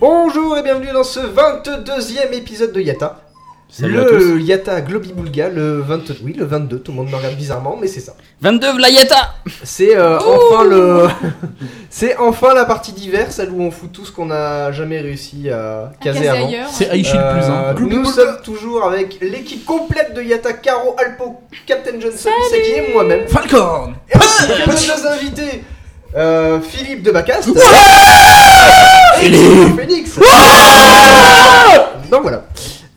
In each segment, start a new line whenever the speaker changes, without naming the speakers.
Bonjour et bienvenue dans ce 22e épisode de Yata.
Salut à
le Yata Globibulga, le 22, oui, le 22, tout le monde me regarde bizarrement, mais c'est ça.
22 Vlayeta
C'est euh, enfin le, c'est enfin la partie d'hiver, celle où on fout tout ce qu'on n'a jamais réussi à caser
caser
avant.
ailleurs.
C'est Aichi le plus
Euh,
hein.
nous sommes toujours avec l'équipe complète de Yata, Caro, Alpo, Captain Johnson, Misaki et moi-même.
Falcon
Et ainsi que nos invités, euh, Philippe de Bacast. Phoenix. Donc voilà.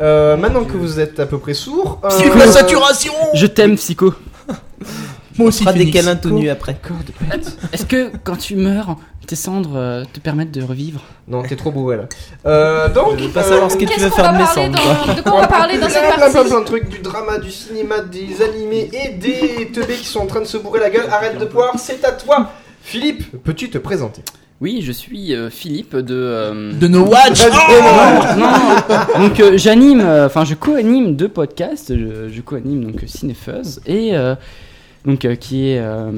Euh, maintenant que vous êtes à peu près sourd, euh,
la saturation
Je t'aime, Psycho.
Moi aussi,
fera des
Phoenix.
câlins tout nus après.
Est-ce que quand tu meurs, tes cendres euh, te permettent de revivre?
Non, t'es trop beau, là. Euh, donc,
Je veux pas savoir ce que tu
Qu'est-ce
veux
qu'on
faire
va
de mes
parler
cendres.
dans... De quoi on va parler dans cette
plein, plein, plein,
partie
plein de trucs, du drama, du cinéma, des animés et des teubés qui sont en train de se bourrer la gueule. Arrête de poire, c'est à toi. Philippe, peux-tu te présenter?
Oui, je suis euh, Philippe de... euh,
De No Watch
non, donc euh, j'anime, euh, enfin je co-anime deux podcasts, je, je co-anime donc Cinépheuse et euh, donc euh, qui est... euh,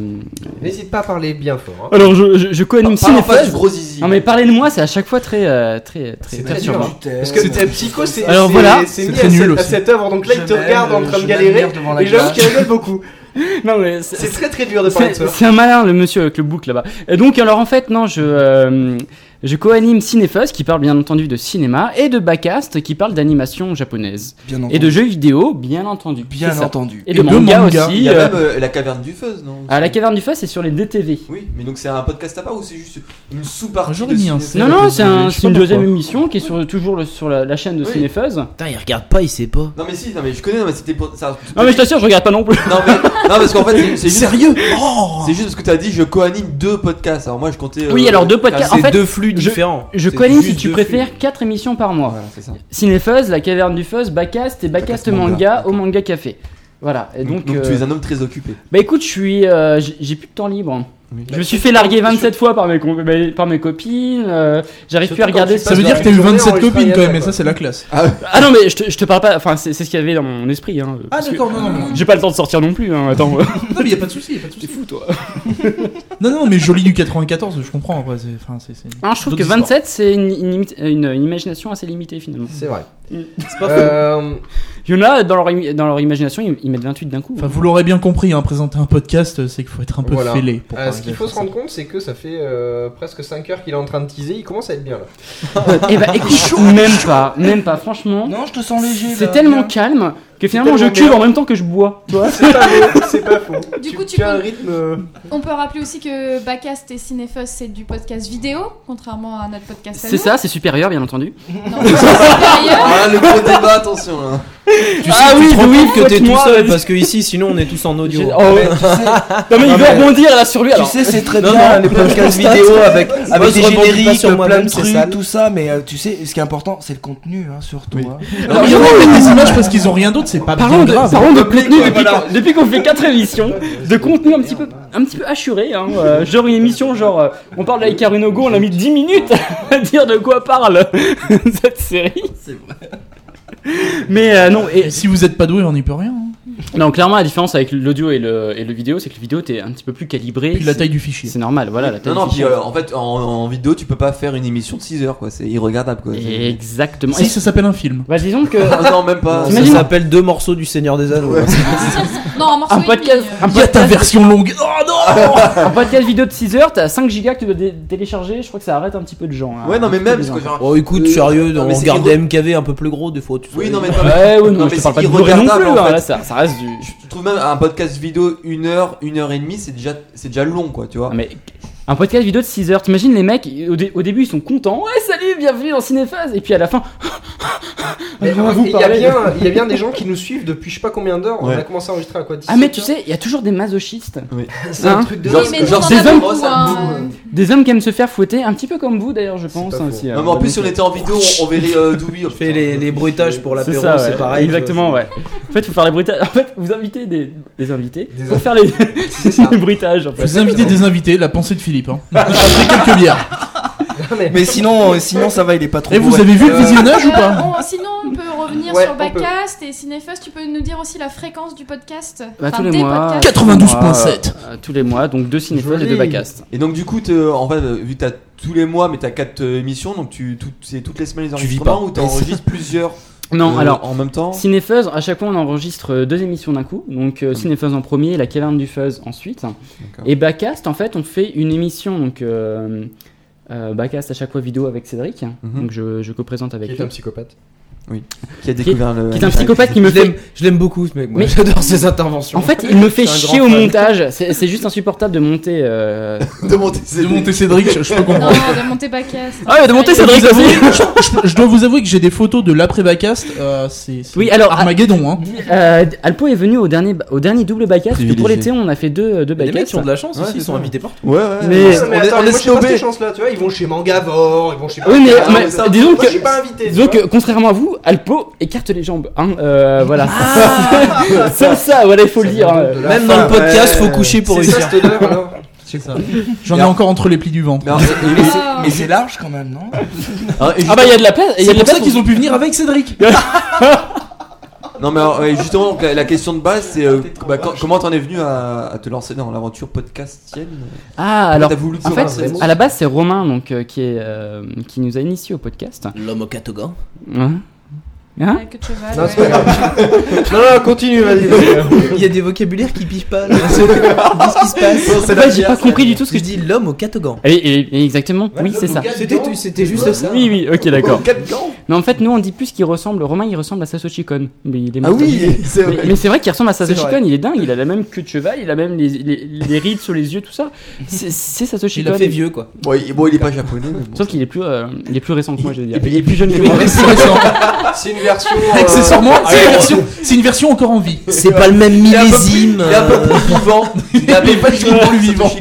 N'hésite pas à parler bien fort. hein.
Alors je, je, je co-anime
Parle en face du
Cinépheuse.
gros zizi.
Non mais parler de moi c'est à chaque fois très euh, très très
C'est très
perturbant.
dur. Parce que t'es psycho, c'est
Alors
c'est-
voilà.
c'est
C'est
mis
très
à,
nul
cette, à
aussi.
cette œuvre. Donc là, il te regarde en
m'aime,
train de galérer.
devant la
Et j'avoue qu'il rigole beaucoup.
Non mais c'est-
C'est très très dur de parler de
C'est
ça.
c'est un malin le monsieur avec le bouc là-bas. Et donc alors en fait non je euh, je co-anime Cinépheuse qui parle bien entendu de cinéma et de Backcast qui parle d'animation japonaise
Bien entendu.
et de jeux vidéo bien entendu.
Bien entendu.
Et,
Et
de,
de
manga,
manga.
aussi.
Il y a
euh,
même euh, la caverne du fuzz, non
à la caverne du feu c'est sur les DTV.
Oui, mais donc c'est un podcast à part ou c'est juste une sous-partie de
un
Non non c'est un- une deuxième émission qui est sur, toujours le- sur la, la chaîne de
Oui. Ah,
Putain, il regarde pas, il sait pas.
Non mais si, non mais je connais, non mais c'était pour ça.
Non mais je t'assure je regarde pas non plus.
Non mais non parce qu'en fait c'est- c'est juste
Sérieux?
c'est juste parce que t'as dit je co-anime deux podcasts. Alors moi je comptais.
Oui,
euh,
alors deux podcasts. En fait,
deux flux
je-
différents.
Je
C'est
co-anime si tu préfères 4 émissions par mois.
Voilà, c'est ça.
Cinépheuse, la caverne du fuzz, Backcast et Backcast
Backcast
manga,
manga.
au manga café. Voilà et donc,
Donc,
euh,
tu es un homme très occupé.
Bah écoute, je suis, euh, j'ai j'ai plus de temps libre.
Oui.
Je me suis fait larguer 27 fois par mes, par copines. euh, J'arrive plus à regarder.
Ça veut dire que t'as eu
la journée
27
enregistrant
copines quand même, et ça c'est la classe.
Ah non mais je te, je te parle pas. Enfin c'est c'est ce qu'il y avait dans mon esprit. Hein,
Ah d'accord, non, non, non.
J'ai pas le temps de sortir non plus. Hein, attends.
Non, mais y a pas de souci, y a pas de souci.
fou toi.
Non, non, mais joli du 94, je comprends. Après, c'est, enfin, c'est, c'est-
Non, je trouve que
d'autres histoires.
27 c'est une, une, limite- une- une imagination assez limitée finalement.
C'est vrai.
C'est
Euh,
Il y en a dans leur, imi- dans leur imagination ils, ils mettent 28 d'un coup.
Enfin, vous l'aurez bien compris, hein, présenter un podcast, c'est qu'il faut être un peu
Voilà.
fêlé. Pour
euh, ce qu'il faut se rendre compte, c'est que ça fait euh, presque 5 heures qu'il est en train de teaser. Il commence à être bien là.
Et bah écoute, même pas, même pas. Franchement,
Non, je te sens léger.
c'est tellement
bien.
calme que finalement je
bien.
en même temps que je bois.
C'est pas faux. C'est pas faux.
Du
tu,
coup, tu
un
peux-
rythme. euh,
On peut rappeler aussi que Backcast et Cinéphos c'est du podcast vidéo, contrairement à notre podcast
C'est ça, c'est supérieur bien entendu.
Non, c'est supérieur.
Ah le gros débat, attention là.
Tu sais,
Ah
tu
oui,
te rends
oui,
que t'es tout seul parce que ici, sinon, on est tous en audio.
Oh, ouais.
Tu sais,
Non mais il veut
mais-
rebondir là sur lui alors.
tu sais, c'est très
Non,
bien
non,
les podcasts vidéo avec, avec des génériques,
sur
plein
moi-même,
de
c'est
trucs, tout ça, mais euh, tu sais, ce qui est important, c'est le contenu, hein, surtout.
Oui.
hein.
Alors, il y en a des images parce qu'ils ont rien d'autre, c'est pas
Parlons
bien
de,
grave.
parlons de contenu depuis qu'on fait 4 émissions, de contenu un petit peu, un petit peu assuré, hein, euh, genre une émission genre euh, on parle d'Aikaru no Go, on a mis 10 minutes à dire de quoi parle cette série.
C'est vrai.
Mais euh, non, et,
Et si vous êtes pas doué, on n'y peut rien. hein.
non, clairement la différence avec l'audio et le, et le vidéo, c'est que le vidéo t'es un petit peu plus calibré.
Puis la
c'est-
taille du fichier.
C'est normal, voilà la taille
Non non,
du
puis
fichier.
euh, en fait en, en vidéo tu peux pas faire une émission de 6 heures quoi, c'est irregardable quoi. C'est-
Exactement.
Si,
Et-
ça s'appelle un film.
bah disons que
Ah, non même pas.
Ça
T'imagines
s'appelle deux morceaux du Seigneur des Anneaux.
Non, un morceau
un
et
podcast,
demi.
un
Il y a ta
podcast,
version longue. Oh non
un podcast vidéo de 6 heures, t'as 5 gigas que tu dois dé- télécharger, je crois que ça arrête un petit peu de gens. hein.
Ouais non mais
Un petit peu
même
des
parce que
gens.
genre.
Oh, écoute,
Euh,
sérieux,
non,
on
mais c'est
regarde des MKV un peu plus gros, des fois. Tu
Oui
sais.
non mais
Ouais, ouais, non,
Non,
je
mais
te parle
c'est
pas de Blu-ray non
irregardable,
plus,
en
hein,
fait.
là ça, ça reste du.
Je trouve même un podcast vidéo une heure, une heure et demie, c'est déjà, c'est déjà long quoi, tu vois.
Ah, mais un podcast vidéo de 6 heures, t'imagines les mecs, au, dé- au début ils sont contents, ouais salut, bienvenue dans Cinéphase, et puis à la fin,
Mais
On va vous
il y, a bien, il y a bien des gens qui nous suivent depuis je sais pas combien d'heures. On a commencé à enregistrer à quoi
Ah mais tu sais, il y a toujours des masochistes.
c'est un
hein
truc de
Genre-
mais
hommes-
hein.
Des hommes qui aiment se faire fouetter, un petit peu comme vous d'ailleurs, je pense aussi.
Non,
euh,
mais en plus, si on était en vidéo, on, verrait euh, Doubi.
Fais les, les bruitages pour
C'est
l'apéro,
ça,
c'est
ouais.
pareil.
Exactement, ouais. En fait, faut faire les bruitages. En fait, vous invitez des, des invités
Des
pour faire les, bruitages. En fait.
Vous invitez des invités, la pensée de Philippe. Hein. Après quelques bières.
mais-
Mais sinon, euh, sinon ça va, il est pas trop.
Et vous avez vu le
Euh,
visionnage ou pas
on- sinon, on peut revenir
Ouais,
sur. Backcast et Cinéfus. Tu peux nous dire aussi la fréquence du podcast
Bah, tous les mois.
podcasts.
92.7.
Euh, tous les mois, donc deux cinéphones et deux backcasts.
Et donc, du coup, en fait, vu que t'as tous les mois, mais t'as 4 émissions, donc tu, c'est toutes les semaines les
Tu vis
enregistrements ou t'enregistres plusieurs
Non,
euh,
alors.
en même temps
Cinépuzz, à chaque fois on enregistre deux émissions d'un coup. Donc euh, Cinépuzz en premier, la caverne du fuzz ensuite. Et Backcast, en fait, on fait une émission. Donc euh, euh, Backcast à chaque fois vidéo avec Cédric.
Mhm.
Donc je, je co-présente avec
Qui
lui.
est un psychopathe.
Qui a découvert le.
Qui est un psychopathe qui me fait.
je l'aime beaucoup ce mec, moi.
Mais-
j'adore ses interventions.
En fait, il me fait chier au
fan.
montage. C'est juste insupportable de monter. euh,
de monter
De monter Cédric, je, je peux
Non,
comprendre.
de monter Backcast.
Ah ouais, de monter
Je,
Cédric aussi.
je- je dois vous avouer que j'ai des photos de l'après Bacast. Euh, c'est
Oui, alors,
Armageddon. Hein.
Euh, Alpo est venu au dernier, au dernier double backcast.
Privilégié.
Pour l'été, on a fait deux, deux
Les mecs qui ont de la chance
Ouais,
aussi,
c'est
ils sont invités partout.
Ouais, ouais.
Mais-
on est, est, est snobés.
cette chance-là, tu vois, ils vont chez Mangavore, ils vont chez
Oui, mais- disons que-
je suis pas invité. tu
Disons que, contrairement à vous, Alpo écarte les jambes. Hein, euh, voilà. c'est ça, voilà, il faut le dire. hein.
Même dans le podcast, faut coucher pour
ça
réussir.
cette odeur alors
C'est ça. J'en ai encore entre les plis du ventre.
Mais
Ah.
Mais c'est large quand même, non
Ah bah il y a de la place. il y a
C'est pour ça qu'ils ont pu venir avec Cédric.
Non mais alors, ouais, justement donc, la, la question de base c'est euh, bah, quand- comment t'en es venu à, à te lancer dans l'aventure podcastienne?
Ah alors.
T'as voulu
En fait, à la base, c'est Romain donc euh, qui est euh, qui nous a initié au podcast.
L'homme au catogan.
Hein.
Non,
ouais.
c'est pas grave. non, non, continue, vas-y.
Il y a des vocabulaires qui pigent pas. là. Qu'est-ce qui se passe
En fait, j'ai pas compris du tout ce que
Je
dis.
l'homme au catogan.
Et, et- et exactement, oui, c'est ça.
C'était c'était juste ça.
Oui, oui, ok, d'accord. Mais en fait, nous, on dit plus qu'il ressemble. Romain, il ressemble à Satoshi Kon. Mais il est
Ah oui c'est
Mais,
vrai.
mais c'est vrai qu'il ressemble à
C'est vrai.
Kon, il est dingue, il a la même queue de cheval, il a même les, les, les rides sur les yeux, tout ça. C'est c'est Satoshi
Il
Kon.
a fait vieux quoi.
Bon il, bon, il est pas japonais mais bon.
Sauf qu'il est plus, euh, il est plus récent que moi, je veux dire. Il est plus jeune que moi.
C'est une version. euh,
Accessoirement, c'est une, version- c'est une version encore en vie.
C'est pas le même millésime.
Il est un peu plus vivant Il est un peu
vachement plus vivant.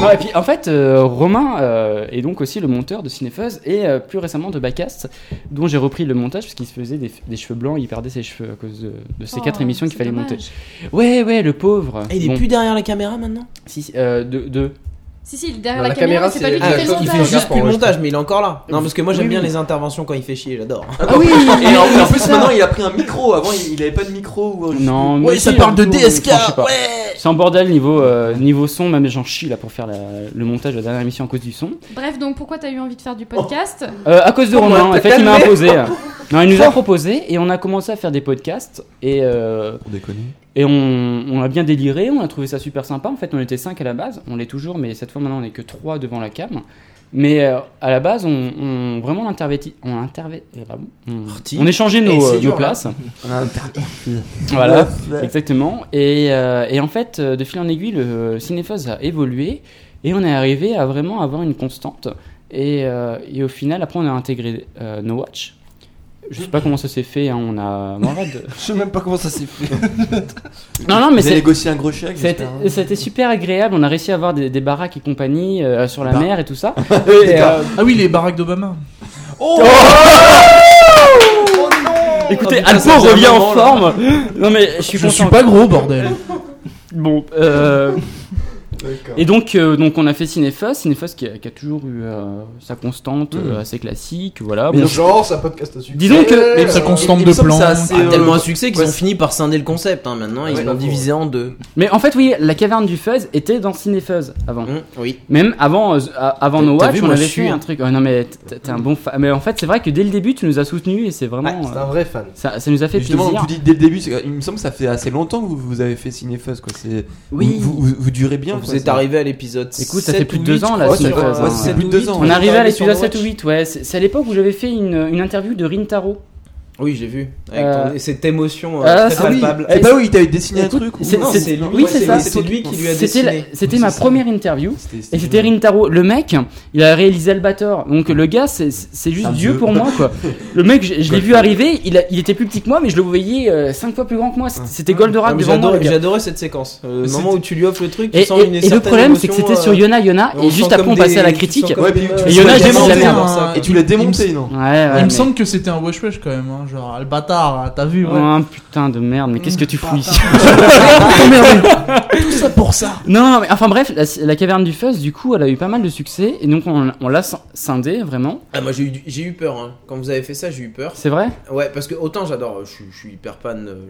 Non, et puis en fait, euh, Romain euh, est donc aussi le monteur de Cinefuzz et euh, plus récemment de Backcast, dont j'ai repris le montage parce qu'il se faisait des, des cheveux blancs, il perdait ses cheveux à cause de, de ces
Oh,
quatre émissions qu'il fallait
dommage.
monter. Ouais, ouais, le pauvre.
Ah, Il est
Bon,
plus derrière la caméra maintenant?
Si, si, euh, de, de-
Si, si, derrière la,
la
caméra,
caméra,
c'est pas lui qui fait le
il
Il
montage.
fait juste plus le montage, mais il est encore là. Non, parce que moi j'aime
Oui,
bien
oui.
les interventions quand il fait chier, j'adore.
Ah oui
Et en, plus maintenant il a pris un micro Avant il, avait pas de micro ou
Non,
Ouais,
mais
ça parle de DSK.
Ouais.
C'est un bordel niveau, euh, niveau son, même j'en chie là pour faire la- le montage de la dernière émission à cause du son.
Bref, donc pourquoi t'as eu envie de faire du podcast?
Euh, à cause de Romain, en fait il m'a imposé. Non, il nous a proposé et on a commencé à faire des podcasts et, euh,
Pour déconner
et on, on a bien déliré, on a trouvé ça super sympa. En fait, on était 5 à la base, on l'est toujours, mais cette fois maintenant on est que 3 devant la cam. Mais euh, à la base, on, on vraiment on intervét- on, euh, pardon, on, on échangeait nos, euh,
dur,
nos places.
On
Voilà. Exactement. Et, euh, et en fait, euh, de fil en aiguille, le Cinéphoz a évolué et on est arrivé à vraiment avoir une constante. Et, euh, et au final, après, on a intégré euh, No Watch. Je sais pas comment ça s'est fait. hein, on a. Morad.
Je sais même pas comment ça s'est fait.
non, non, mais c'est.
négocié un gros chèque j'espère, hein.
ça a été super agréable. On a réussi à avoir des, des baraques et compagnie euh, sur la
Bar-
mer et tout ça. Et, euh,
Ah oui, les baraques d'Obama.
écoutez,
Oh, putain,
Alpo
ça faisait un
revient en forme. Non mais je suis
Je
content.
suis pas gros, bordel.
Bon, euh. Et donc, euh, donc on a fait Cinéphos, Cinéphos qui a, qui a toujours eu euh, sa constante euh, assez classique, voilà.
Bon, genre, ça podcast à succès.
Disons que-
Mais
Sa
ça-
constante de plan.
c'est assez,
Ah,
euh,
tellement un succès qu'ils
ouais,
ont fini par scinder le concept hein, maintenant, ils l'ont divisé en deux.
Mais en fait, oui, la caverne du Fuzz était dans Cinéphos avant.
Hum, oui.
Même avant, euh, avant No Watch,
vu,
on avait
hein.
un truc. Non, mais t'es un bon fan. Mais en fait, c'est vrai que dès le début, tu nous as soutenus et c'est vraiment.
C'est un vrai fan.
ça, ça nous a fait
Justement,
plaisir.
vous dites dès le début, il me semble que ça fait assez longtemps que vous, avez fait Cinéfuzz, quoi.
Oui.
vous durez bien.
Vous êtes
c'est-
arrivé à l'épisode
Écoute, ça
7
fait plus de deux
8,
ans, là. On est arrivé à l'épisode
No
7 ou
Watch.
8, ouais. C'est à l'époque où j'avais fait une, une interview de Rintaro.
Oui, j'ai vu. Avec
Euh,
ton- et cette émotion euh,
ah,
très
c'est-
palpable.
C'est pas où il t'avait dessiné un
Écoute,
truc ou-
c'est-
Non,
c'est-
c'est lui.
oui, c'est ça.
C'est lui qui lui a
C'était la-
dessiné.
C'était ma première interview. Et c'était Rintaro. Le mec, il a réalisé Albator. Donc le gars, c'est c'est juste
Un
Dieu
dieu.
pour moi, quoi. Le mec, je, je l'ai vu arriver, il, a- il était plus petit que moi, mais je le voyais 5 fois plus grand que moi. C'était- C'était Goldorak
Ah, mais
devant moi.
J'adorais
le gars.
j'adorais cette séquence. Euh, Le moment où tu lui offres le truc, tu
Et,
sens
et-
une
et le
certaine
problème, c'est que
émotion,
c'était sur
euh,
Yona Yona,
on
et
sent
juste
comme
après, on
des-
passait à la critique.
comme
Ouais,
des.
Et Yona,
Ouais,
j'ai la merde.
vraiment ça,
Et tu l'as démonté, non?
Ouais, ouais,
Il me semble que c'était un wesh wesh quand même, hein, genre ah, le bâtard, t'as vu, ouais.
Oh, un putain de merde, mais qu'est-ce que tu fous ici
Tout ça pour ça.
Non, mais enfin bref, la, la caverne du Fuzz, du coup, elle a eu pas mal de succès, et donc on, on l'a scindé vraiment.
Ah, moi j'ai eu, j'ai eu peur. hein. Quand vous avez fait ça, j'ai eu peur.
C'est vrai?
Ouais, parce que autant j'adore, je, suis- je suis hyper fan, euh,